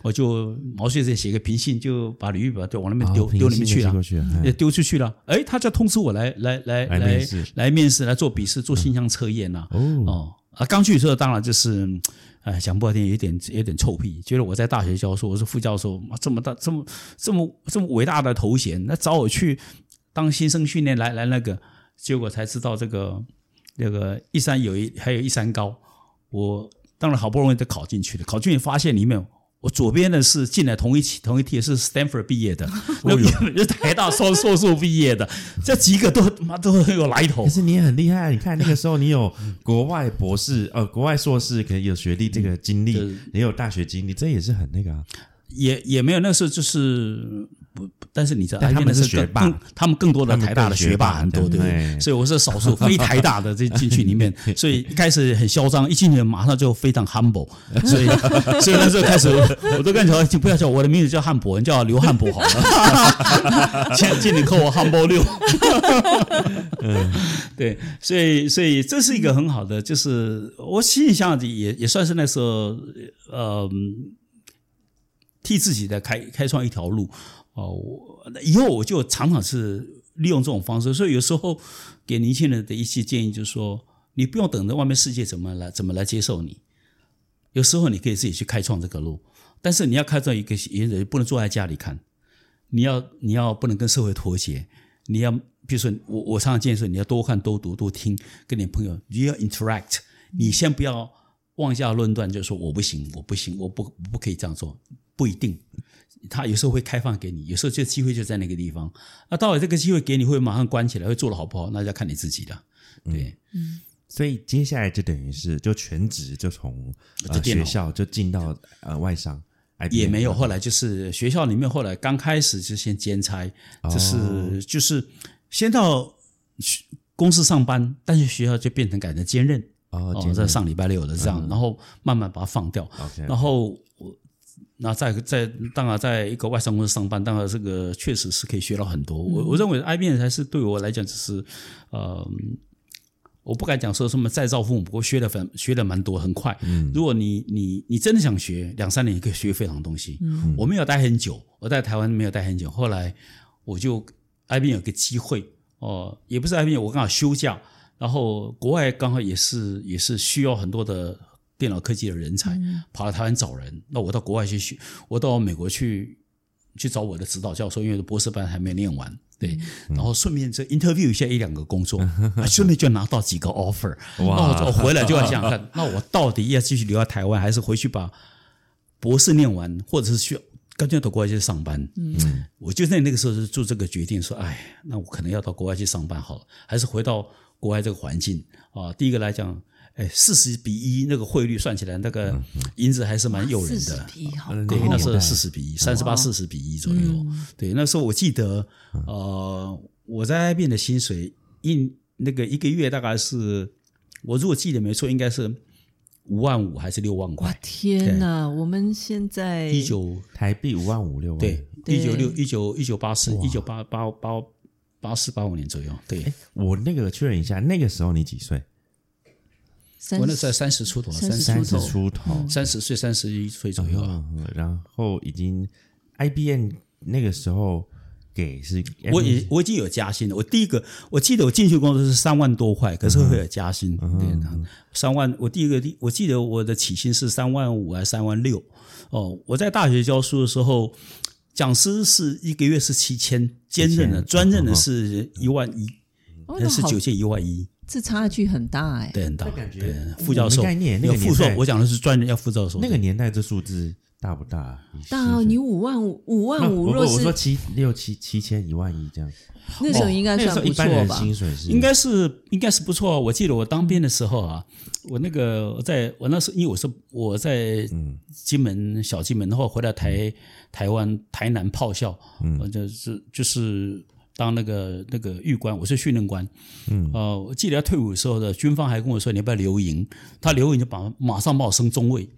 我就毛遂自写个平信，就把履历表就往那边丢丢里面去了，也丢出去了。哎，他就通知我来来来来来面试，来做笔试，做形象测验呐。哦。啊，刚去的时候当然就是。哎，讲不好听，有点有点臭屁，觉得我在大学教书，我是副教授，这么大这么这么这么伟大的头衔，那找我去当新生训练来来那个，结果才知道这个那个一山有一还有一山高，我当然好不容易都考进去了，考进去发现里面。我左边的是进来同一期同一梯是 Stanford 毕业的，<laughs> 右边是台大硕硕士毕业的，这几个都妈都很有来头。可是你也很厉害，你看那个时候你有国外博士呃国外硕士，可能有学历这个经历，也有大学经历，这也是很那个啊。也也没有，那时候就是不，但是你知道，他们是学霸，他们更多的台大的学霸很多，对不对？所以我是少数非台大的这进去里面，<laughs> 所以一开始很嚣张，一进去马上就非常 humble，所以 <laughs> 所以那时候开始我都跟你说，就不要叫我的名字叫汉博，你叫刘汉博好了，现在进你扣我 humble 六，嗯，<laughs> 对，所以所以这是一个很好的，就是我心里想也也算是那时候，呃。替自己的开开创一条路哦，我以后我就常常是利用这种方式，所以有时候给年轻人的一些建议就是说，你不用等着外面世界怎么来怎么来接受你，有时候你可以自己去开创这个路，但是你要开创一个也人不能坐在家里看，你要你要不能跟社会妥协，你要比如说我我常常建议说，你要多看多读多听，跟你朋友你要 interact，你先不要妄下论断，就是说我不行，我不行，我不不可以这样做。不一定，他有时候会开放给你，有时候这机会就在那个地方。那到了这个机会给你，会马上关起来，会做的好不好？那就要看你自己的。对，嗯，所以接下来就等于是就全职就从学校就进到呃外商，也没有。后来就是学校里面，后来刚开始就先兼差，就是就是先到公司上班，但是学校就变成改成兼任哦，在上礼拜六的这样，然后慢慢把它放掉，然后我。那在在当然，在一个外商公司上班，当然这个确实是可以学到很多。我我认为 IBM 才是对我来讲，就是呃，我不敢讲说什么再造父母，不过学的很学的蛮多，很快。嗯如果你你你真的想学，两三年也可以学非常东西。嗯，我没有待很久，我在台湾没有待很久，后来我就 IBM 有个机会，哦，也不是 IBM，我刚好休假，然后国外刚好也是也是需要很多的电脑科技的人才，跑到台湾找人，那我到国外去学，我到美国去去找我的指导教授，因为博士班还没念完，对，然后顺便这 interview 一下一两个工作，<laughs> 顺便就拿到几个 offer，那我我回来就要想看，<laughs> 那我到底要继续留在台湾，还是回去把博士念完，或者是去。干脆到国外去上班，嗯，我就在那个时候是做这个决定，说，哎，那我可能要到国外去上班好了，还是回到国外这个环境啊？第一个来讲，哎，四十比一那个汇率算起来，那个银子还是蛮诱人的，对，那时候四十比一，三十八四十比一左右，对，那时候我记得，呃，我在那边的薪水一那个一个月大概是，我如果记得没错，应该是。五万五还是六万块？天哪！我们现在一九台币五万五六万，对，一九六一九一九八四一九八八八八四八五年左右。对，我那个确认一下，那个时候你几岁？我那时候三十出头，三三十出头，三十岁三十一岁左右。然后已经 IBM 那个时候。给是，我已我已经有加薪了。我第一个，我记得我进去工作是三万多块，可是会有加薪。三万，我第一个，我记得我的起薪是三万五还是三万六？哦，我在大学教书的时候，讲师是一个月是七千，兼任的专任的是一万一，那是九千一万一，这差距很大哎，对，很大。感觉副教授概念，那个副授，我讲的是专任要副教授。那个年代这数字。大不大？大，你五万五，五万五，若是我说七六七七千一万一这样，那时候应该算不错吧？薪水是应该是应该是不错。我记得我当兵的时候啊，我那个在我那时候，因为我是我在金门小金门，然后回来台台湾台南炮校，嗯，就是就是当那个那个狱官，我是训练官，嗯，呃，我记得他退伍的时候的军方还跟我说，你要不要留营？他留营就把马上把我升中尉。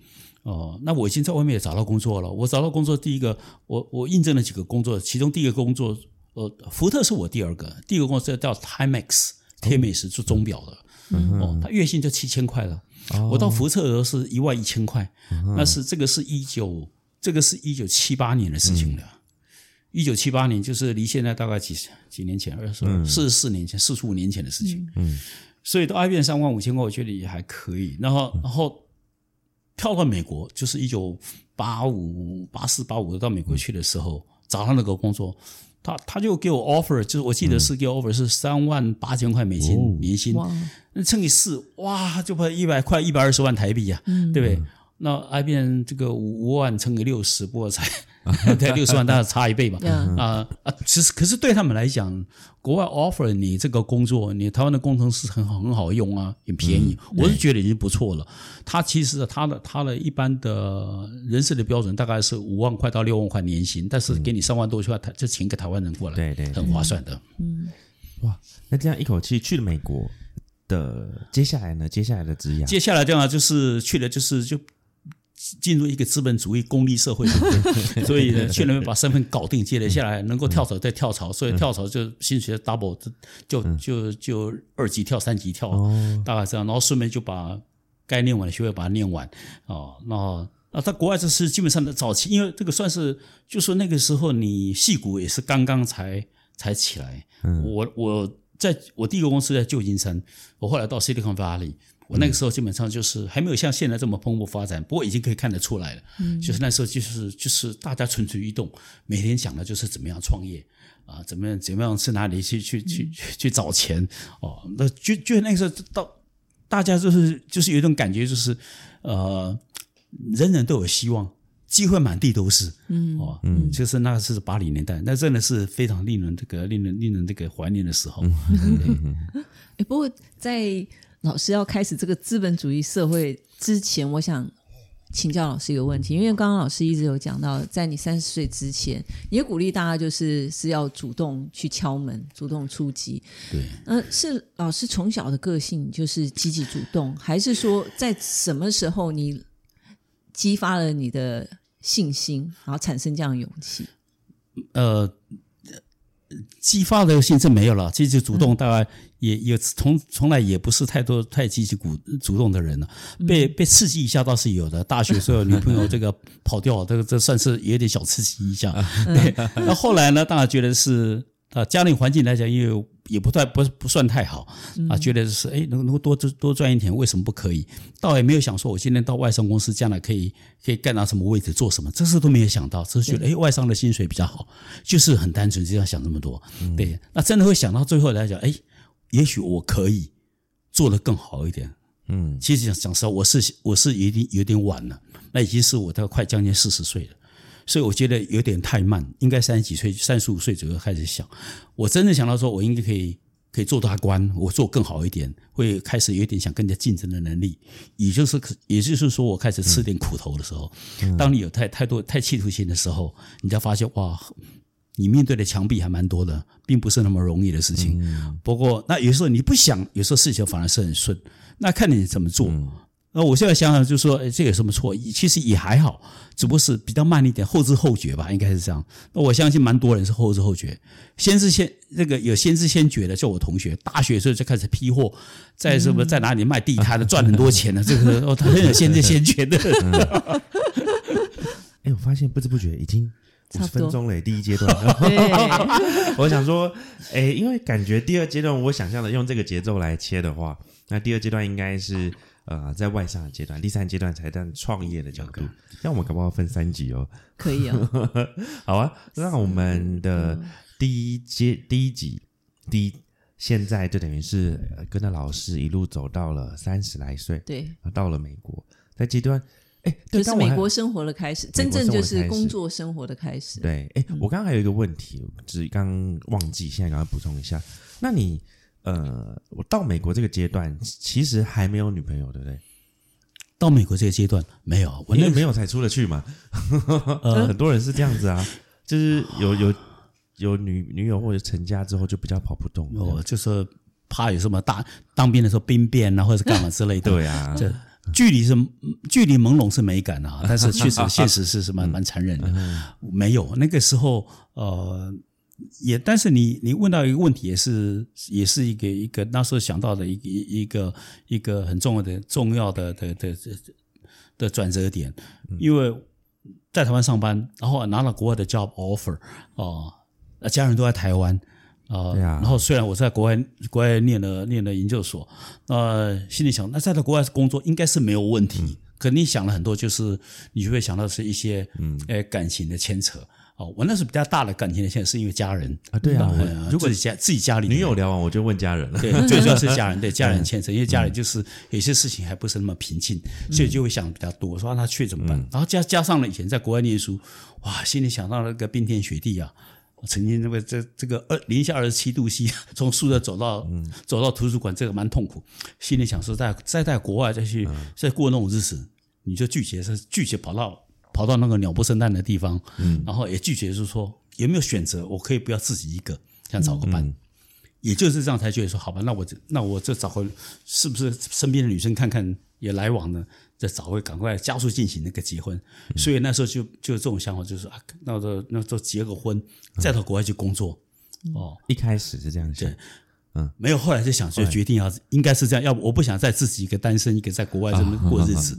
哦，那我已经在外面也找到工作了。我找到工作，第一个，我我印证了几个工作，其中第一个工作，呃，福特是我第二个，第一个工作叫 Timex，天美时做钟表的，哦，他月薪就七千块了。我到福特的时候是一万一千块，那是这个是一九，这个是一九七八年的事情了。一九七八年就是离现在大概几几年前，二十四十四年前，四十五年前的事情。嗯，所以到 IBM 三万五千块，我觉得也还可以。然后，然后。跳到美国，就是一九八五、八四、八五到美国去的时候，找到那个工作，他他就给我 offer，就是我记得是给 offer 是三万八千块美金年薪，那乘以四，哇，就快一百块，一百二十万台币呀，对不对？那 IBM 这个五万乘以六十，不过才。<laughs> 对，六十万大概差一倍吧。啊啊，其实可是对他们来讲，国外 offer 你这个工作，你台湾的工程师很好很好用啊，很便宜。我是觉得已经不错了。他其实他的他的一般的人事的标准大概是五万块到六万块年薪，但是给你三万多块，他就请个台湾人过来，对对，很划算的。嗯，哇，那这样一口气去了美国的，接下来呢？接下来的职业，接下来这样就是去了，就是就。进入一个资本主义功利社会，<laughs> 所以呢，去那边把身份搞定，接了下来能够跳槽再跳槽，所以跳槽就薪水 double，就就就二级跳三级跳，大概这样，然后顺便就把该念完的学位把它念完哦。那啊在国外这是基本上的早期，因为这个算是就说那个时候你戏骨也是刚刚才才起来。我我在我第一个公司在旧金山，我后来到 Silicon Valley。我那个时候基本上就是还没有像现在这么蓬勃发展，不过已经可以看得出来了。嗯，就是那时候就是就是大家蠢蠢欲动，每天想的就是怎么样创业啊，怎么样怎么样去哪里去去去去找钱哦。那就就那个时候到大家就是就是有一种感觉，就是呃，人人都有希望，机会满地都是。嗯哦，嗯，就是那是八零年代，那真的是非常令人这个令人令人这个怀念的时候。哎，<laughs> 不过在。老师要开始这个资本主义社会之前，我想请教老师一个问题，因为刚刚老师一直有讲到，在你三十岁之前，你也鼓励大家就是是要主动去敲门，主动出击。对，呃，是老师从小的个性就是积极主动，还是说在什么时候你激发了你的信心，然后产生这样的勇气？呃。激发的性质没有了，积极主动大概也也从从来也不是太多太积极主主动的人了。被被刺激一下倒是有的，大学时候女朋友这个 <laughs> 跑掉，这个这算是有点小刺激一下。<laughs> 对，那后来呢，当然觉得是啊，家庭环境来讲，因为也不太不不算太好啊，觉得是哎，能能够多多多赚一点，为什么不可以？倒也没有想说我今天到外商公司将来可以可以干到什么位置做什么，这事都没有想到，只是觉得哎，外商的薪水比较好，就是很单纯这样想这么多。对，那真的会想到最后来讲，哎，也许我可以做得更好一点。嗯，其实讲讲实话，我是我是有点有点晚了，那已经是我到快将近四十岁了。所以我觉得有点太慢，应该三十几岁、三十五岁左右开始想。我真的想到说，我应该可以可以做大官，我做更好一点，会开始有点想跟人家竞争的能力。也就是也就是说，我开始吃点苦头的时候，当你有太太多太企图心的时候，你才发现哇，你面对的墙壁还蛮多的，并不是那么容易的事情。不过那有时候你不想，有时候事情反而是很顺。那看你怎么做。那我现在想想，就说，哎，这有什么错？其实也还好，只不过是比较慢一点，后知后觉吧，应该是这样。那我相信蛮多人是后知后觉，先知先那个有先知先觉的，就我同学，大学时候就开始批货，在什么在哪里卖地摊的，赚很多钱的，这个哦，他很有先知先觉的。<laughs> 哎，我发现不知不觉已经五十分钟嘞，第一阶段。<laughs> <laughs> 我想说，哎，因为感觉第二阶段，我想象的用这个节奏来切的话，那第二阶段应该是。呃，在外商的阶段，第三阶段才在创业的角度，那我们可不可以分三级哦？可以啊，<laughs> 好啊。那我们的第一阶第一集，第一现在就等于是跟着老师一路走到了三十来岁，对，到了美国，在阶段，哎，就是美国生活的开始，真正就是工作生活的开始。对，哎，我刚刚还有一个问题，只刚忘记，现在赶快补充一下。那你？呃，我到美国这个阶段，其实还没有女朋友，对不对？到美国这个阶段没有，因为没有才出得去嘛。<laughs> 呃，很多人是这样子啊，就是有有有女女友或者成家之后就比较跑不动，哦，就是怕有什么大当兵的时候兵变啊，或者是干嘛之类的。<laughs> 对啊，这 <laughs> 距离是距离朦胧是美感啊，<laughs> 但是确实现实是是蛮蛮残忍的。没有那个时候，呃。也，但是你你问到一个问题，也是也是一个一个那时候想到的一个一个一个很重要的重要的的的的转折点，因为在台湾上班，然后拿了国外的 job offer 哦，那家人都在台湾啊，然后虽然我在国外国外念了念了研究所，呃，心里想那在国外工作应该是没有问题，可你想了很多，就是你就会想到是一些嗯，哎感情的牵扯。哦，我那是比较大的感情的牵扯，是因为家人啊，对啊，如果家自己家里女友聊完，我就问家人了。对，最主要是家人，<laughs> 对家人牵扯，因为家人就是有些事情还不是那么平静，所以就会想比较多，说让他去怎么办？然后加加上了以前在国外念书，哇，心里想到那个冰天雪地啊，曾经那个这这个二零下二十七度 C，<laughs> 从宿舍走到走到图书馆，这个蛮痛苦。心里想说，在再在国外再去再过那种日子，你就拒绝是拒绝跑到。跑到那个鸟不生蛋的地方，嗯，然后也拒绝，就是说有没有选择？我可以不要自己一个，想找个伴，也就是这样才觉得说，好吧，那我这那我这找个是不是身边的女生看看也来往呢？再找个赶快加速进行那个结婚。所以那时候就就这种想法，就是啊，那就那就结个婚，再到国外去工作。哦，一开始是这样想。嗯，没有，后来就想，就决定要应该是这样，要不我不想再自己一个单身，一个在国外这么 <laughs> 过日子，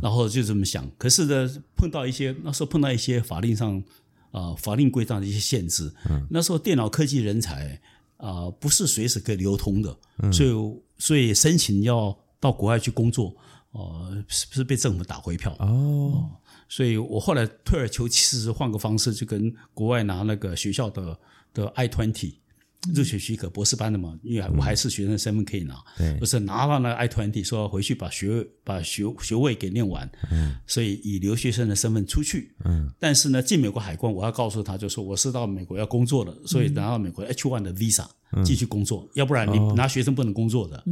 然后就这么想。可是呢，碰到一些那时候碰到一些法令上啊法令规章的一些限制，那时候电脑科技人才啊不是随时可以流通的，所以所以申请要到国外去工作，哦，是不是被政府打回票？哦，所以我后来退而求其次，换个方式，就跟国外拿那个学校的的 I twenty。入学许可，博士班的嘛，因为我还是学生身份可以拿，不是拿到那个 I twenty 说回去把学把学学位给念完，所以以留学生的身份出去。但是呢，进美国海关，我要告诉他，就说我是到美国要工作的，所以拿到美国 H one 的 visa 继续工作，要不然你拿学生不能工作的。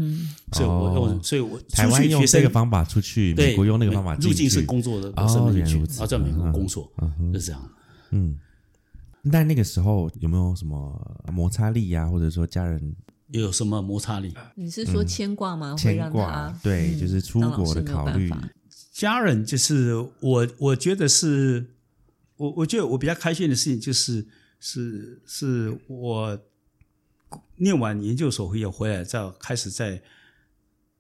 所以我用，所以我台湾用这个方法出去，美国用那个方法入境是工作的身份进去，然后，在美国工作是这样。嗯。但那个时候有没有什么摩擦力呀？或者说家人有什么摩擦力？你是说牵挂吗？牵挂，对，就是出国的考虑。家人就是我，我觉得是，我我觉得我比较开心的事情就是，是是我念完研究所以后回来，再开始在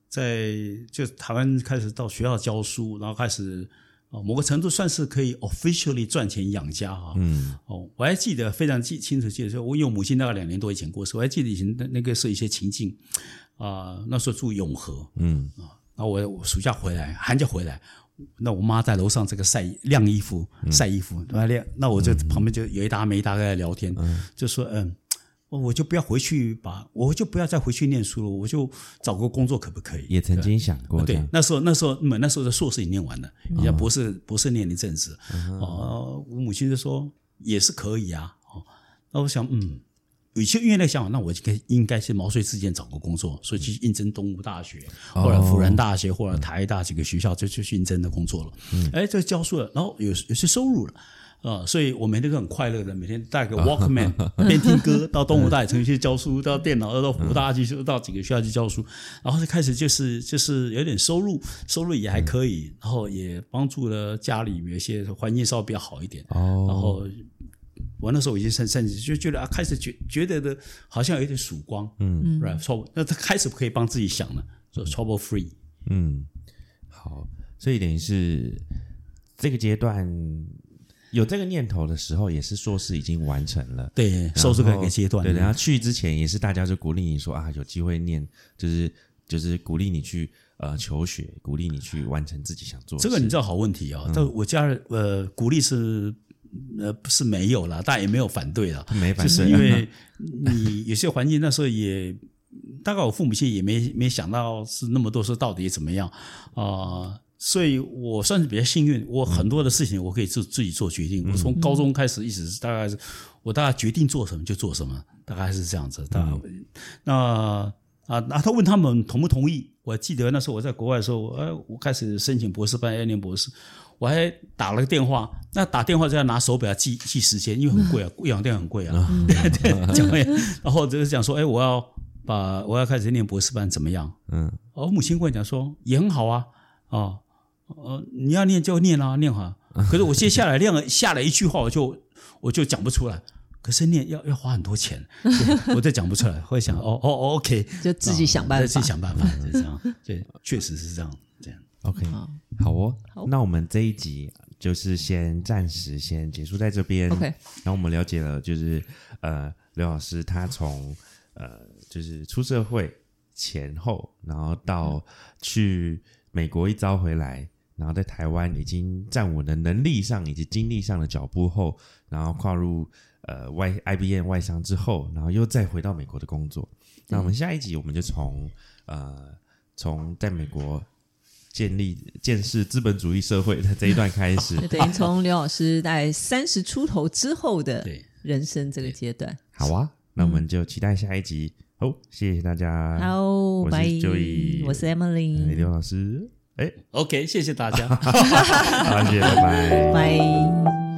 在就台湾开始到学校教书，然后开始哦，某个程度算是可以 officially 赚钱养家哈。嗯，哦，我还记得非常记清楚记得说，我有母亲大概两年多以前过世，我还记得以前的那个是一些情境啊，那时候住永和，嗯啊，那我暑假回来，寒假回来，那我妈在楼上这个晒晾衣服晒衣服，对吧？晾，那我就旁边就有一搭没一搭在聊天，就说嗯。我就不要回去把，我就不要再回去念书了，我就找个工作可不可以？也曾经想过，对，那时候那时候那时候的硕士已经念完了，人家博士博士念一阵子，哦，我母亲就说也是可以啊，哦，那我想嗯，有些因为那想法，那我就该应该是毛遂自荐找个工作，所以去应征东吴大学或者辅仁大学或者台大几个学校就就去应征的工作了，哎，这教书了，然后有有些收入了。啊，所以我每天都很快乐的，每天带个 Walkman，<laughs> 边听歌，到东吴大学城去教书，到电脑，到湖大去，到几个学校去教书，然后就开始就是就是有点收入，收入也还可以，然后也帮助了家里有一些环境稍微比较好一点。哦，然后我那时候已经甚甚至就觉得啊，开始觉觉得的好像有点曙光，嗯，right，那他开始可以帮自己想了，说 trouble free，嗯，好，所以等于是这个阶段。有这个念头的时候，也是硕士已经完成了，对，硕士那个阶段。对，然后去之前也是大家就鼓励你说啊，有机会念，就是就是鼓励你去呃求学，鼓励你去完成自己想做。这个你知道好问题啊，这我家人呃鼓励是呃不是没有了，但也没有反对了，没反对，就是因为你有些环境那时候也大概我父母亲也没没想到是那么多说到底怎么样啊。所以我算是比较幸运，我很多的事情我可以自自己做决定。我从高中开始一直大概是，我大概决定做什么就做什么，大概是这样子。大那啊，那他问他们同不同意？我记得那时候我在国外的时候，哎，我开始申请博士班，要念博士，我还打了个电话。那打电话就要拿手表记记时间，因为很贵啊，贵阳电很贵啊。<laughs> 讲然后就是讲说，哎，我要把我要开始念博士班，怎么样？嗯，我母亲跟我讲说，也很好啊，啊。呃，你要念就念啊，念哈。<laughs> 可是我接下来念了下来一句话，我就我就讲不出来。可是念要要花很多钱，<laughs> 我再讲不出来。会想哦哦，OK，就自己想办法，自己想办法，就这样。对，确实是这样，这样。OK，好哦。那我们这一集就是先暂时先结束在这边。OK，然后我们了解了，就是呃，刘老师他从呃，就是出社会前后，然后到去美国一遭回来。然后在台湾已经站稳了能力上以及精力上的脚步后，然后跨入呃外 IBM 外商之后，然后又再回到美国的工作。那我们下一集我们就从呃从在美国建立建设资本主义社会的这一段开始，<laughs> 等于从刘老师在三十出头之后的人生这个阶段。好啊，那我们就期待下一集。好，谢谢大家。好，拜。我是 Emily，刘老师。哎，OK，谢谢大家，<laughs> 好，谢谢，拜拜，拜。